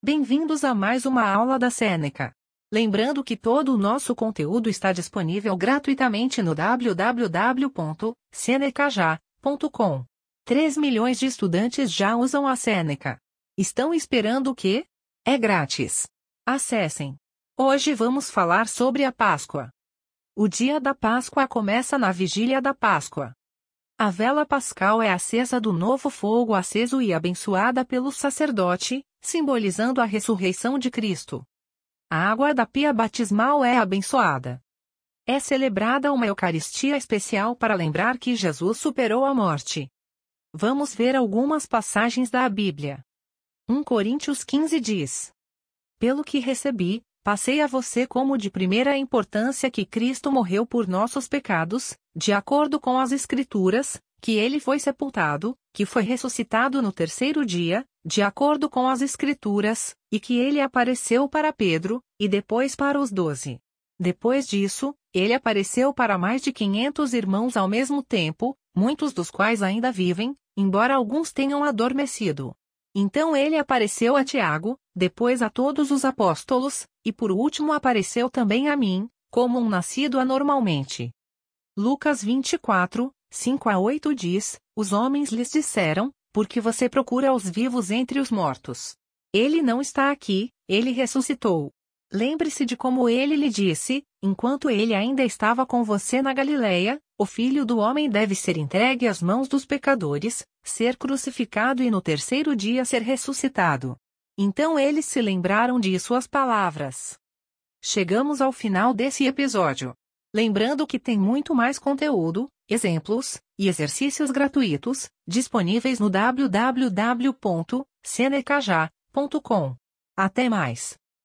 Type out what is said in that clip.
Bem-vindos a mais uma aula da Seneca. Lembrando que todo o nosso conteúdo está disponível gratuitamente no www.senecaja.com. 3 milhões de estudantes já usam a Seneca. Estão esperando o quê? É grátis. Acessem. Hoje vamos falar sobre a Páscoa. O dia da Páscoa começa na vigília da Páscoa. A vela pascal é acesa do novo fogo aceso e abençoada pelo sacerdote, simbolizando a ressurreição de Cristo. A água da pia batismal é abençoada. É celebrada uma Eucaristia especial para lembrar que Jesus superou a morte. Vamos ver algumas passagens da Bíblia. 1 Coríntios 15 diz: Pelo que recebi, passei a você como de primeira importância que Cristo morreu por nossos pecados, de acordo com as Escrituras, que ele foi sepultado, que foi ressuscitado no terceiro dia, de acordo com as Escrituras, e que ele apareceu para Pedro, e depois para os doze. Depois disso, ele apareceu para mais de quinhentos irmãos ao mesmo tempo, muitos dos quais ainda vivem, embora alguns tenham adormecido. Então ele apareceu a Tiago, depois a todos os apóstolos, e por último apareceu também a mim, como um nascido anormalmente. Lucas 24, 5 a 8 diz: Os homens lhes disseram, porque você procura os vivos entre os mortos. Ele não está aqui, ele ressuscitou. Lembre-se de como ele lhe disse, enquanto ele ainda estava com você na Galileia, o filho do homem deve ser entregue às mãos dos pecadores, ser crucificado e no terceiro dia ser ressuscitado. Então eles se lembraram de suas palavras. Chegamos ao final desse episódio. Lembrando que tem muito mais conteúdo, exemplos e exercícios gratuitos disponíveis no www.senecaja.com. Até mais!